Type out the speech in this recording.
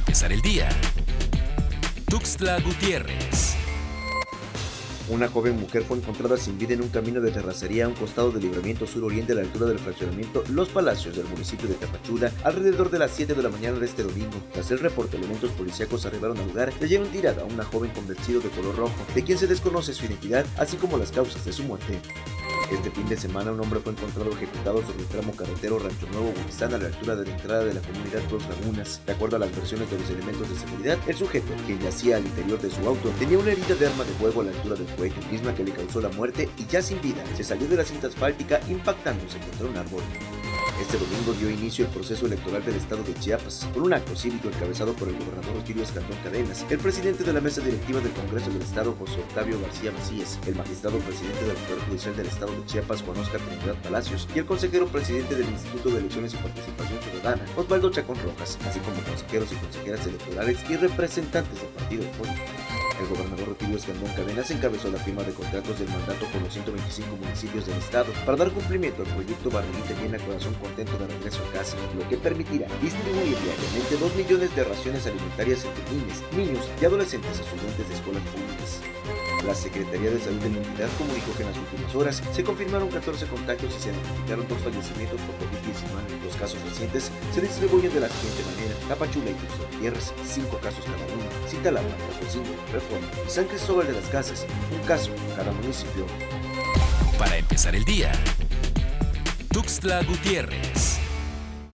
empezar el día. Tuxtla Gutiérrez. Una joven mujer fue encontrada sin vida en un camino de terracería a un costado del libramiento sur-oriente a la altura del fraccionamiento Los Palacios del municipio de Tapachula alrededor de las 7 de la mañana de este domingo. Tras el reporte, elementos policíacos arribaron al lugar y hallaron tirada a una joven con vestido de color rojo, de quien se desconoce su identidad, así como las causas de su muerte. Este fin de semana un hombre fue encontrado ejecutado sobre el tramo carretero Rancho Nuevo Buquistán a la altura de la entrada de la comunidad Dos Lagunas. De acuerdo a las versiones de los elementos de seguridad, el sujeto, quien yacía al interior de su auto, tenía una herida de arma de fuego a la altura del cuello, misma que le causó la muerte y ya sin vida, se salió de la cinta asfáltica impactándose contra un árbol. Este domingo dio inicio el proceso electoral del estado de Chiapas, por un acto cívico encabezado por el gobernador Otilio Escandón Cadenas, el presidente de la mesa directiva del Congreso del Estado José Octavio García Macías, el magistrado presidente del Poder Judicial del Estado de Chiapas Juan Oscar Trinidad Palacios y el consejero presidente del Instituto de Elecciones y Participación Ciudadana Osvaldo Chacón Rojas, así como consejeros y consejeras electorales y representantes de partidos políticos. El gobernador Rutilio Escandón Cadenas encabezó la firma de contratos del mandato con los 125 municipios del estado para dar cumplimiento al proyecto Barrilita Llena Corazón Contento de regreso a casa, lo que permitirá distribuir diariamente 2 millones de raciones alimentarias entre niños, niños y adolescentes estudiantes de escuelas públicas. La Secretaría de Salud de la entidad comunicó que en las últimas horas se confirmaron 14 contagios y se identificaron dos fallecimientos por COVID-19. Los casos recientes se distribuyen de la siguiente manera: Tapachula y Tuxtla Gutiérrez, 5 casos cada uno, Citalapa, Ocosingo, San Cristóbal de las Casas, un caso cada municipio. Para empezar el día. Tuxtla Gutiérrez.